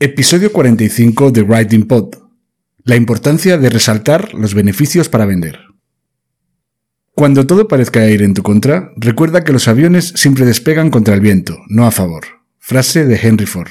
Episodio 45 de Writing Pod. La importancia de resaltar los beneficios para vender. Cuando todo parezca ir en tu contra, recuerda que los aviones siempre despegan contra el viento, no a favor. Frase de Henry Ford.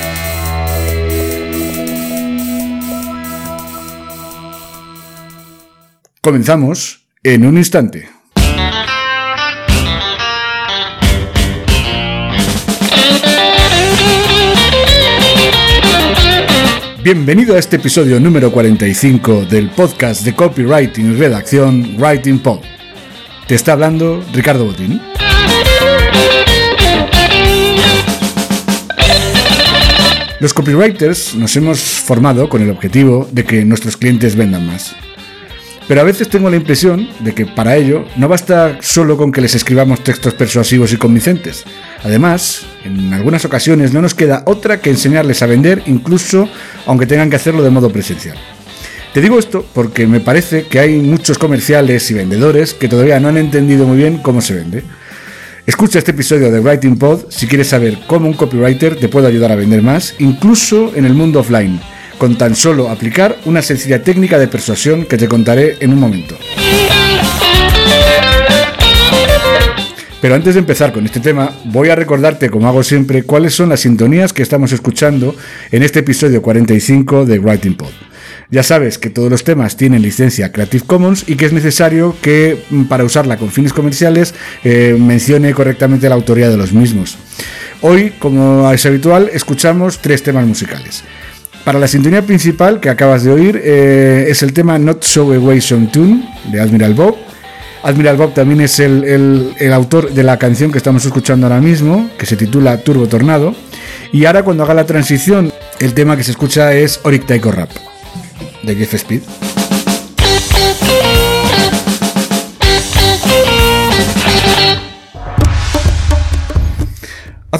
Comenzamos en un instante. Bienvenido a este episodio número 45 del podcast de copywriting y redacción Writing Pod. Te está hablando Ricardo Botín. Los copywriters nos hemos formado con el objetivo de que nuestros clientes vendan más. Pero a veces tengo la impresión de que para ello no basta solo con que les escribamos textos persuasivos y convincentes. Además, en algunas ocasiones no nos queda otra que enseñarles a vender incluso aunque tengan que hacerlo de modo presencial. Te digo esto porque me parece que hay muchos comerciales y vendedores que todavía no han entendido muy bien cómo se vende. Escucha este episodio de Writing Pod si quieres saber cómo un copywriter te puede ayudar a vender más, incluso en el mundo offline con tan solo aplicar una sencilla técnica de persuasión que te contaré en un momento. Pero antes de empezar con este tema, voy a recordarte, como hago siempre, cuáles son las sintonías que estamos escuchando en este episodio 45 de Writing Pod. Ya sabes que todos los temas tienen licencia Creative Commons y que es necesario que mm, para usarla con fines comerciales eh, mencione correctamente la autoría de los mismos. Hoy, como es habitual, escuchamos tres temas musicales. Para la sintonía principal que acabas de oír eh, es el tema Not So Away Some Tune de Admiral Bob. Admiral Bob también es el, el, autor de la canción que estamos escuchando ahora mismo, que se titula Turbo Tornado. Y ahora cuando haga la transición, el tema que se escucha es Oric Taiko Rap, de Jeff Speed.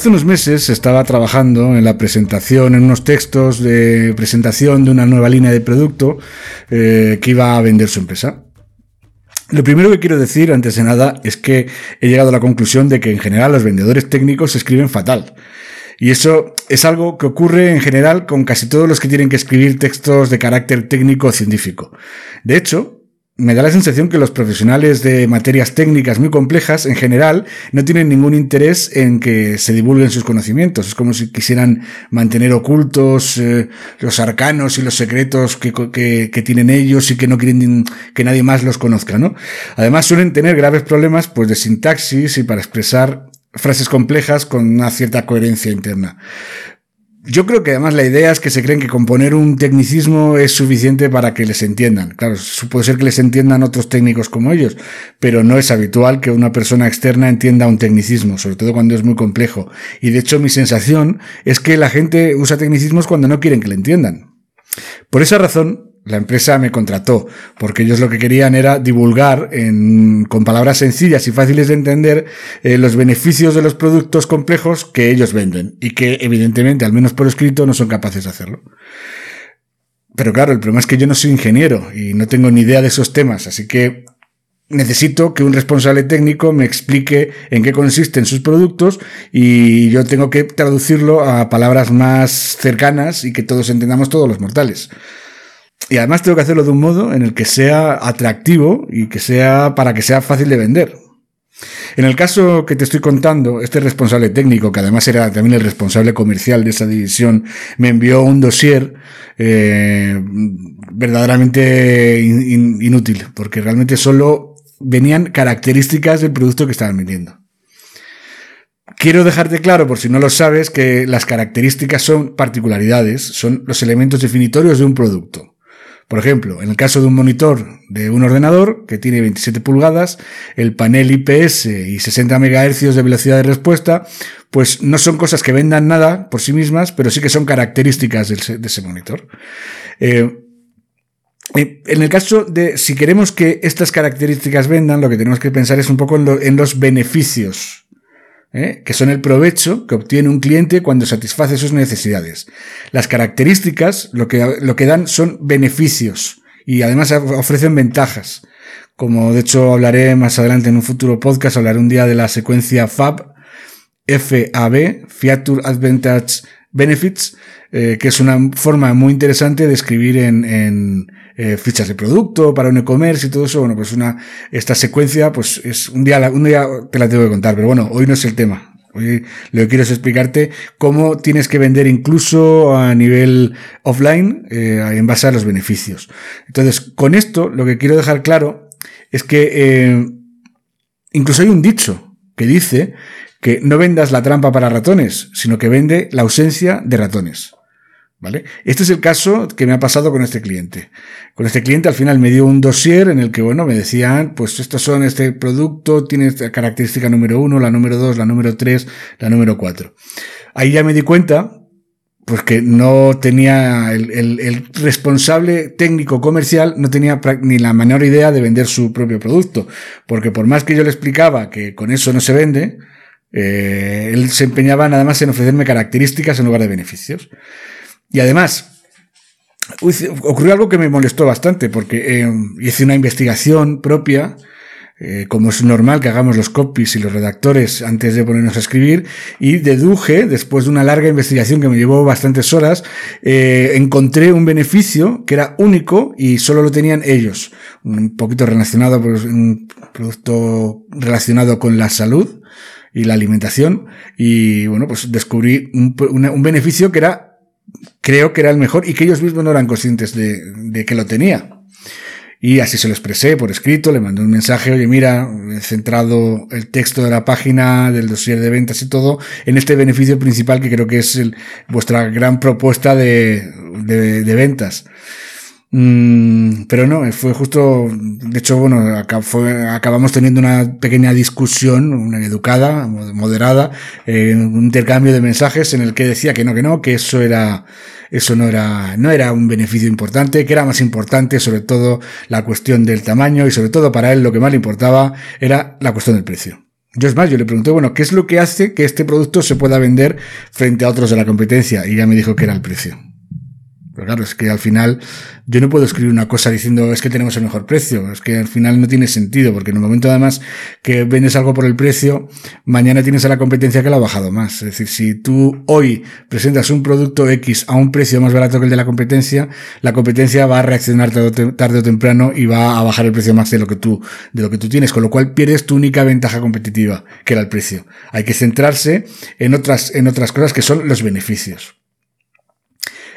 Hace unos meses estaba trabajando en la presentación, en unos textos de presentación de una nueva línea de producto eh, que iba a vender su empresa. Lo primero que quiero decir, antes de nada, es que he llegado a la conclusión de que en general los vendedores técnicos escriben fatal. Y eso es algo que ocurre en general con casi todos los que tienen que escribir textos de carácter técnico o científico. De hecho, me da la sensación que los profesionales de materias técnicas muy complejas, en general, no tienen ningún interés en que se divulguen sus conocimientos. Es como si quisieran mantener ocultos eh, los arcanos y los secretos que, que, que, tienen ellos y que no quieren que nadie más los conozca, ¿no? Además, suelen tener graves problemas, pues, de sintaxis y para expresar frases complejas con una cierta coherencia interna. Yo creo que además la idea es que se creen que componer un tecnicismo es suficiente para que les entiendan. Claro, puede ser que les entiendan otros técnicos como ellos, pero no es habitual que una persona externa entienda un tecnicismo, sobre todo cuando es muy complejo. Y de hecho mi sensación es que la gente usa tecnicismos cuando no quieren que le entiendan. Por esa razón, la empresa me contrató, porque ellos lo que querían era divulgar en, con palabras sencillas y fáciles de entender eh, los beneficios de los productos complejos que ellos venden y que evidentemente, al menos por escrito, no son capaces de hacerlo. Pero claro, el problema es que yo no soy ingeniero y no tengo ni idea de esos temas, así que necesito que un responsable técnico me explique en qué consisten sus productos y yo tengo que traducirlo a palabras más cercanas y que todos entendamos todos los mortales. Y además tengo que hacerlo de un modo en el que sea atractivo y que sea para que sea fácil de vender. En el caso que te estoy contando, este responsable técnico, que además era también el responsable comercial de esa división, me envió un dossier eh, verdaderamente inútil, porque realmente solo venían características del producto que estaban vendiendo. Quiero dejarte claro, por si no lo sabes, que las características son particularidades, son los elementos definitorios de un producto. Por ejemplo, en el caso de un monitor de un ordenador que tiene 27 pulgadas, el panel IPS y 60 MHz de velocidad de respuesta, pues no son cosas que vendan nada por sí mismas, pero sí que son características de ese, monitor. Eh, eh, en el caso de, si queremos que estas características vendan, lo que tenemos que pensar es un poco en los beneficios ¿eh? que son el provecho que obtiene un cliente cuando satisface sus necesidades. Las características lo que, lo que dan son beneficios y además ofrecen ventajas. Como de hecho hablaré más adelante en un futuro podcast, hablaré un día de la secuencia FAB, FAB, Feature Advantage Benefits, eh, que es una forma muy interesante de escribir en, en eh, fichas de producto para un e-commerce y todo eso. Bueno, pues una, esta secuencia, pues es un día, un día te la tengo que contar, pero bueno, hoy no es el tema. Hoy lo que quiero es explicarte cómo tienes que vender incluso a nivel offline eh, en base a los beneficios. Entonces, con esto lo que quiero dejar claro es que eh, incluso hay un dicho que dice que no vendas la trampa para ratones, sino que vende la ausencia de ratones. ¿Vale? Este es el caso que me ha pasado con este cliente. Con este cliente al final me dio un dossier en el que, bueno, me decían, pues estos son este producto, tiene esta característica número uno, la número dos, la número tres, la número cuatro. Ahí ya me di cuenta, pues que no tenía el, el, responsable técnico comercial no tenía ni la menor idea de vender su propio producto. Porque por más que yo le explicaba que con eso no se vende, eh, él se empeñaba nada más en ofrecerme características en lugar de beneficios. Y además, ocurrió algo que me molestó bastante, porque eh, hice una investigación propia, eh, como es normal que hagamos los copies y los redactores antes de ponernos a escribir, y deduje, después de una larga investigación que me llevó bastantes horas, eh, encontré un beneficio que era único y solo lo tenían ellos. Un poquito relacionado, pues, un producto relacionado con la salud y la alimentación, y bueno, pues descubrí un, un beneficio que era creo que era el mejor y que ellos mismos no eran conscientes de, que lo tenía. Y así se lo expresé por escrito, le mandé un mensaje, oye, mira, he centrado el texto de la página, del dossier de ventas y todo, en este beneficio principal que creo que es vuestra gran propuesta de, de ventas. Mm, pero no, fue justo, de hecho, bueno, acabamos teniendo una pequeña discusión, una educada, moderada, eh, un intercambio de mensajes en el que decía que no, que no, que eso era, eso no era, no era un beneficio importante, que era más importante sobre todo la cuestión del tamaño y sobre todo para él lo que más le importaba era la cuestión del precio. Yo es más, yo le pregunté, bueno, ¿qué es lo que hace que este producto se pueda vender frente a otros de la competencia? Y ya me dijo que era el precio. Pero claro, es que al final yo no puedo escribir una cosa diciendo es que tenemos el mejor precio. Es que al final no tiene sentido, porque en el momento además que vendes algo por el precio, mañana tienes a la competencia que lo ha bajado más. Es decir, si tú hoy presentas un producto X a un precio más barato que el de la competencia, la competencia va a reaccionar tarde o temprano y va a bajar el precio más de lo que tú, de lo que tú tienes, con lo cual pierdes tu única ventaja competitiva, que era el precio. Hay que centrarse en otras, en otras cosas que son los beneficios.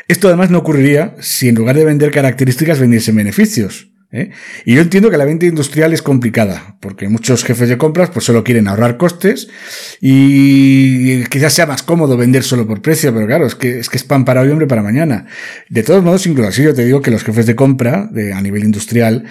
Esto además no ocurriría si en lugar de vender características vendiesen beneficios. ¿eh? Y yo entiendo que la venta industrial es complicada, porque muchos jefes de compras pues solo quieren ahorrar costes y quizás sea más cómodo vender solo por precio, pero claro, es que es, que es pan para hoy, hombre para mañana. De todos modos, incluso así yo te digo que los jefes de compra de, a nivel industrial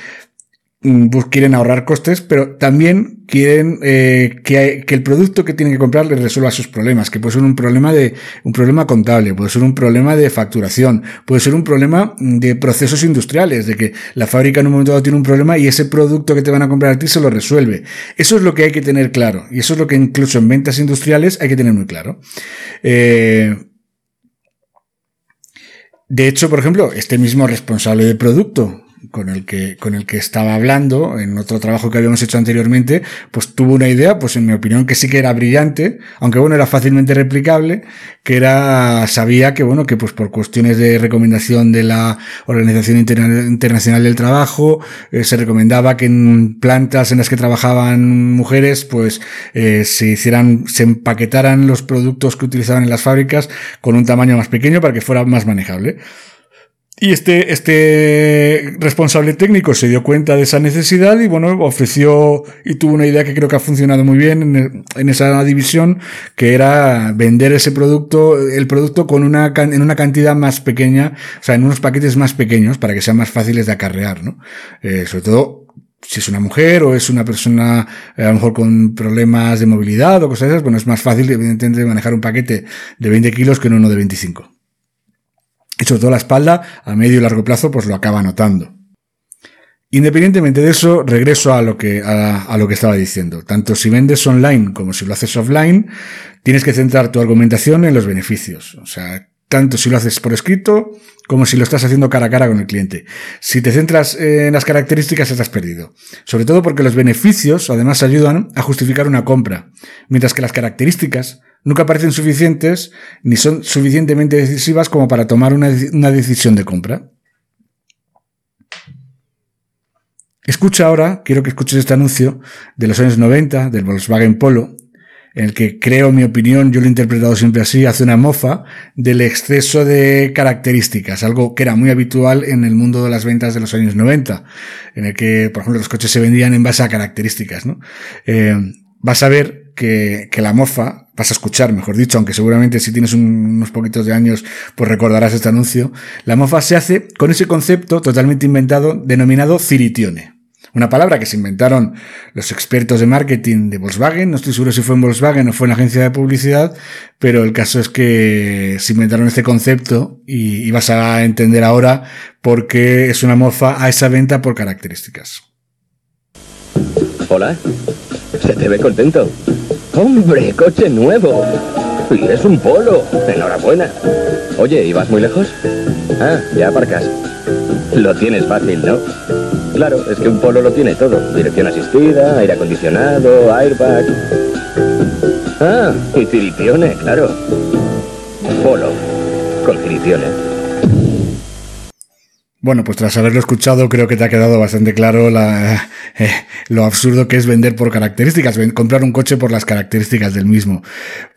pues quieren ahorrar costes, pero también quieren eh, que, el producto que tienen que comprar les resuelva sus problemas, que puede ser un problema de un problema contable, puede ser un problema de facturación, puede ser un problema de procesos industriales, de que la fábrica en un momento dado tiene un problema y ese producto que te van a comprar a ti se lo resuelve. Eso es lo que hay que tener claro y eso es lo que incluso en ventas industriales hay que tener muy claro. Eh, de hecho, por ejemplo, este mismo responsable de producto con el que, con el que estaba hablando en otro trabajo que habíamos hecho anteriormente, pues tuvo una idea, pues en mi opinión que sí que era brillante, aunque bueno, era fácilmente replicable, que era, sabía que bueno, que pues por cuestiones de recomendación de la Organización Internacional del Trabajo, eh, se recomendaba que en plantas en las que trabajaban mujeres, pues eh, se hicieran, se empaquetaran los productos que utilizaban en las fábricas con un tamaño más pequeño para que fuera más manejable. Y este, este responsable técnico se dio cuenta de esa necesidad y bueno, ofreció y tuvo una idea que creo que ha funcionado muy bien en, esa división, que era vender ese producto, el producto con una, en una cantidad más pequeña, o sea, en unos paquetes más pequeños para que sean más fáciles de acarrear, ¿no? Eh, sobre todo si es una mujer o es una persona eh, a lo mejor con problemas de movilidad o cosas esas, bueno, es más fácil evidentemente manejar un paquete de 20 kilos que uno de 25. Y sobre la espalda, a medio y largo plazo, pues lo acaba notando. Independientemente de eso, regreso a lo que, a, lo que estaba diciendo. Tanto si vendes online como si lo haces offline, tienes que centrar tu argumentación en los beneficios. O sea, tanto si lo haces por escrito como si lo estás haciendo cara a cara con el cliente. Si te centras en las características, estás perdido. Sobre todo porque los beneficios además ayudan a justificar una compra, mientras que las características nunca parecen suficientes ni son suficientemente decisivas como para tomar una, una decisión de compra. Escucha ahora, quiero que escuches este anuncio de los años 90 del Volkswagen Polo, en el que creo, mi opinión, yo lo he interpretado siempre así, hace una mofa del exceso de características, algo que era muy habitual en el mundo de las ventas de los años 90, en el que, por ejemplo, los coches se vendían en base a características, ¿no? Eh, vas a ver que, que, la mofa, vas a escuchar, mejor dicho, aunque seguramente si tienes unos poquitos de años, pues recordarás este anuncio, la mofa se hace con ese concepto totalmente inventado denominado ciritione. Una palabra que se inventaron los expertos de marketing de Volkswagen. No estoy seguro si fue en Volkswagen o fue en la agencia de publicidad, pero el caso es que se inventaron este concepto y, vas a entender ahora por qué es una mofa a esa venta por características. Hola, se te ve contento. ¡Hombre, coche nuevo! Y es un polo. Enhorabuena. Oye, ¿y vas muy lejos? Ah, ya aparcas. Lo tienes fácil, ¿no? Claro, es que un polo lo tiene todo. Dirección asistida, aire acondicionado, airbag. Ah, y tiripione, claro. Polo, con tiripione. Bueno, pues tras haberlo escuchado, creo que te ha quedado bastante claro la, eh, lo absurdo que es vender por características, comprar un coche por las características del mismo.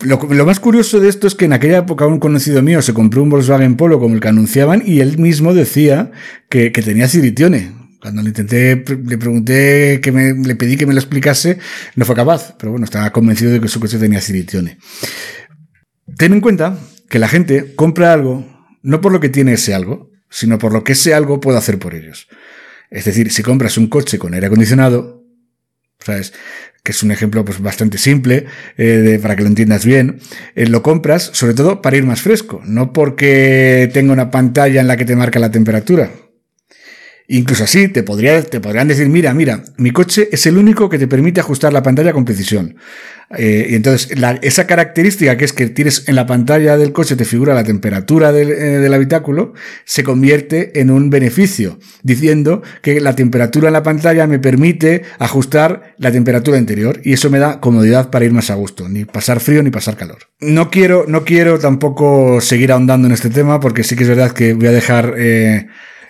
Lo, más curioso de esto es que en aquella época un conocido mío se compró un Volkswagen Polo como el que anunciaban y él mismo decía que, que tenía Ciritione. Cuando le intenté, le pregunté, que me, le pedí que me lo explicase, no fue capaz, pero bueno, estaba convencido de que su coche tenía Ciritione. Ten en cuenta que la gente compra algo no por lo que tiene ese algo, sino por lo que ese algo puede hacer por ellos. Es decir, si compras un coche con aire acondicionado, ¿sabes? Que es un ejemplo pues, bastante simple eh, para que lo entiendas bien. Eh, lo compras sobre todo para ir más fresco, no porque tenga una pantalla en la que te marca la temperatura. Incluso así te, podría, te podrían decir, mira, mira, mi coche es el único que te permite ajustar la pantalla con precisión. Eh, y entonces, esa característica que es que tienes en la pantalla del coche te figura la temperatura del, eh, del, habitáculo, se convierte en un beneficio, diciendo que la temperatura en la pantalla me permite ajustar la temperatura interior y eso me da comodidad para ir más a gusto, ni pasar frío ni pasar calor. No quiero, no quiero tampoco seguir ahondando en este tema porque sí que es verdad que voy a dejar eh,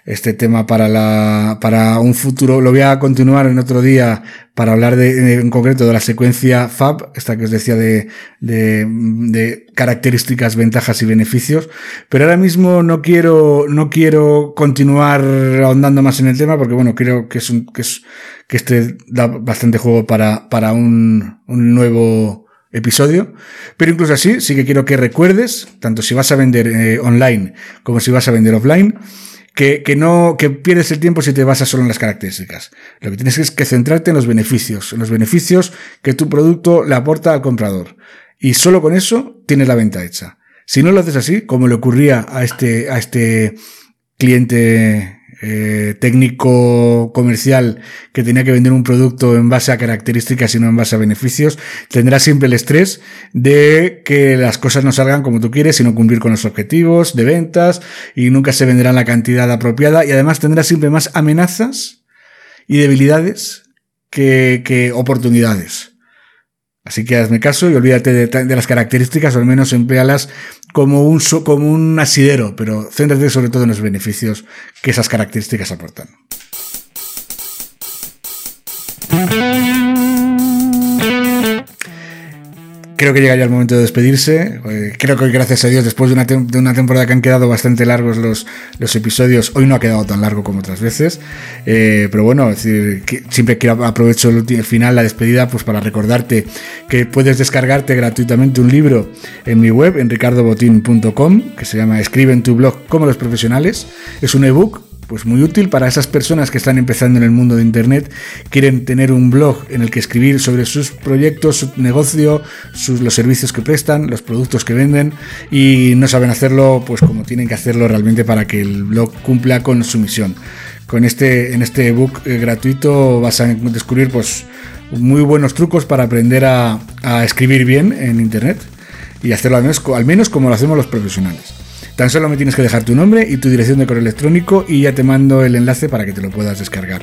este tema para la para un futuro. Lo voy a continuar en otro día para hablar de, en concreto de la secuencia FAB, esta que os decía de, de, de, características, ventajas y beneficios. Pero ahora mismo no quiero, no quiero continuar ahondando más en el tema porque bueno, creo que es un, que es, que este da bastante juego para, para un, un nuevo, episodio. Pero incluso así, sí que quiero que recuerdes, tanto si vas a vender eh, online como si vas a vender offline, que, no, que pierdes el tiempo si te basas solo en las características. Lo que tienes es que centrarte en los beneficios, en los beneficios que tu producto le aporta al comprador. Y solo con eso tienes la venta hecha. Si no lo haces así, como le ocurría a este, a este cliente eh, técnico comercial que tenía que vender un producto en base a características y no en base a beneficios, tendrá siempre el estrés de que las cosas no salgan como tú quieres, sino cumplir con los objetivos de ventas y nunca se venderá la cantidad apropiada y además tendrá siempre más amenazas y debilidades que, oportunidades. Así que hazme caso y olvídate de, las características, o al menos emplealas como un, como un asidero, pero céntrate sobre todo en los beneficios que esas características aportan. Creo que llega ya el momento de despedirse. Eh, creo que hoy, gracias a Dios, después de una, temporada que han quedado bastante largos los, los, episodios, hoy no ha quedado tan largo como otras veces. Eh, pero bueno, que siempre quiero aprovecho el, final, la despedida, pues para recordarte que puedes descargarte gratuitamente un libro en mi web, en ricardobotín.com, que se llama Escribe en tu blog como los profesionales. Es un ebook pues muy útil para esas personas que están empezando en el mundo de Internet, quieren tener un blog en el que escribir sobre sus proyectos, su negocio, sus, los servicios que prestan, los productos que venden y no saben hacerlo pues como tienen que hacerlo realmente para que el blog cumpla con su misión. Con este, en este ebook eh, gratuito vas a descubrir pues muy buenos trucos para aprender a, escribir bien en Internet y hacerlo al menos, al menos como lo hacemos los profesionales. Tan solo me tienes que dejar tu nombre y tu dirección de correo electrónico y ya te mando el enlace para que te lo puedas descargar.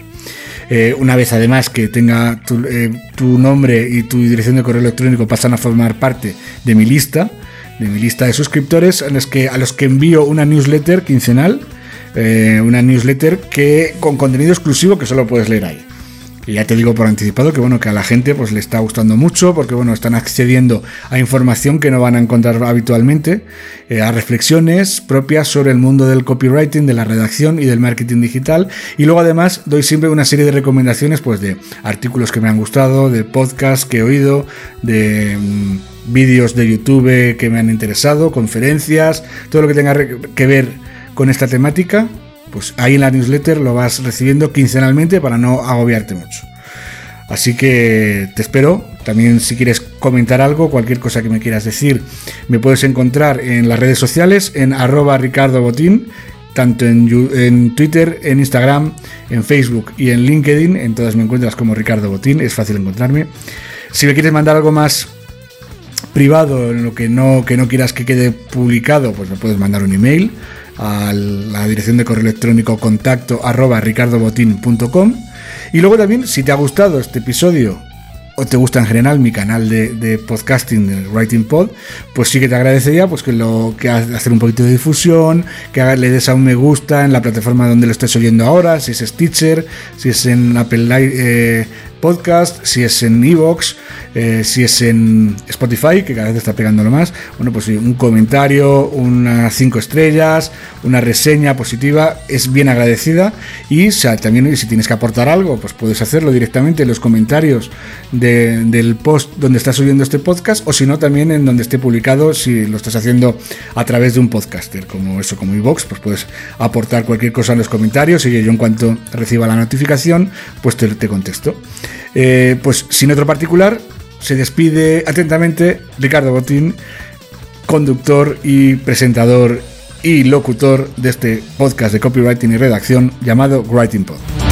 Eh, una vez además que tenga eh, tu, nombre y tu dirección de correo electrónico pasan a formar parte de mi lista, de mi lista de suscriptores, a los que, a los que envío una newsletter quincenal, eh, una newsletter que con contenido exclusivo que solo puedes leer ahí. Ya te digo por anticipado que bueno, que a la gente pues le está gustando mucho porque bueno, están accediendo a información que no van a encontrar habitualmente, eh, a reflexiones propias sobre el mundo del copywriting, de la redacción y del marketing digital. Y luego además doy siempre una serie de recomendaciones pues de artículos que me han gustado, de podcasts que he oído, de mm, vídeos de YouTube que me han interesado, conferencias, todo lo que tenga que ver con esta temática pues ahí en la newsletter lo vas recibiendo quincenalmente para no agobiarte mucho. Así que te espero. También si quieres comentar algo, cualquier cosa que me quieras decir, me puedes encontrar en las redes sociales en arroba Ricardo Botín, tanto en, Twitter, en Instagram, en Facebook y en LinkedIn. En todas me encuentras como Ricardo Botín, es fácil encontrarme. Si me quieres mandar algo más privado, en lo que no, que no quieras que quede publicado, pues me puedes mandar un email a la dirección de correo electrónico contacto arroba ricardobotín.com. Y luego también, si te ha gustado este episodio o te gusta en general mi canal de, podcasting, de Writing Pod, pues sí que te agradecería pues que lo que hacer un poquito de difusión, que le des a un me gusta en la plataforma donde lo estés oyendo ahora, si es Stitcher, si es en Apple eh, Podcast, si es en Evox, eh, si es en Spotify, que cada vez está pegándolo más. Bueno, pues un comentario, unas cinco estrellas, una reseña positiva es bien agradecida. Y también si tienes que aportar algo, pues puedes hacerlo directamente en los comentarios del post donde estás subiendo este podcast, o si no, también en donde esté publicado, si lo estás haciendo a través de un podcaster, como eso, como Evox, pues puedes aportar cualquier cosa en los comentarios y yo en cuanto reciba la notificación, pues te contesto. Eh, pues sin otro particular, se despide atentamente Ricardo Botín, conductor y presentador y locutor de este podcast de copywriting y redacción llamado Writing Pod.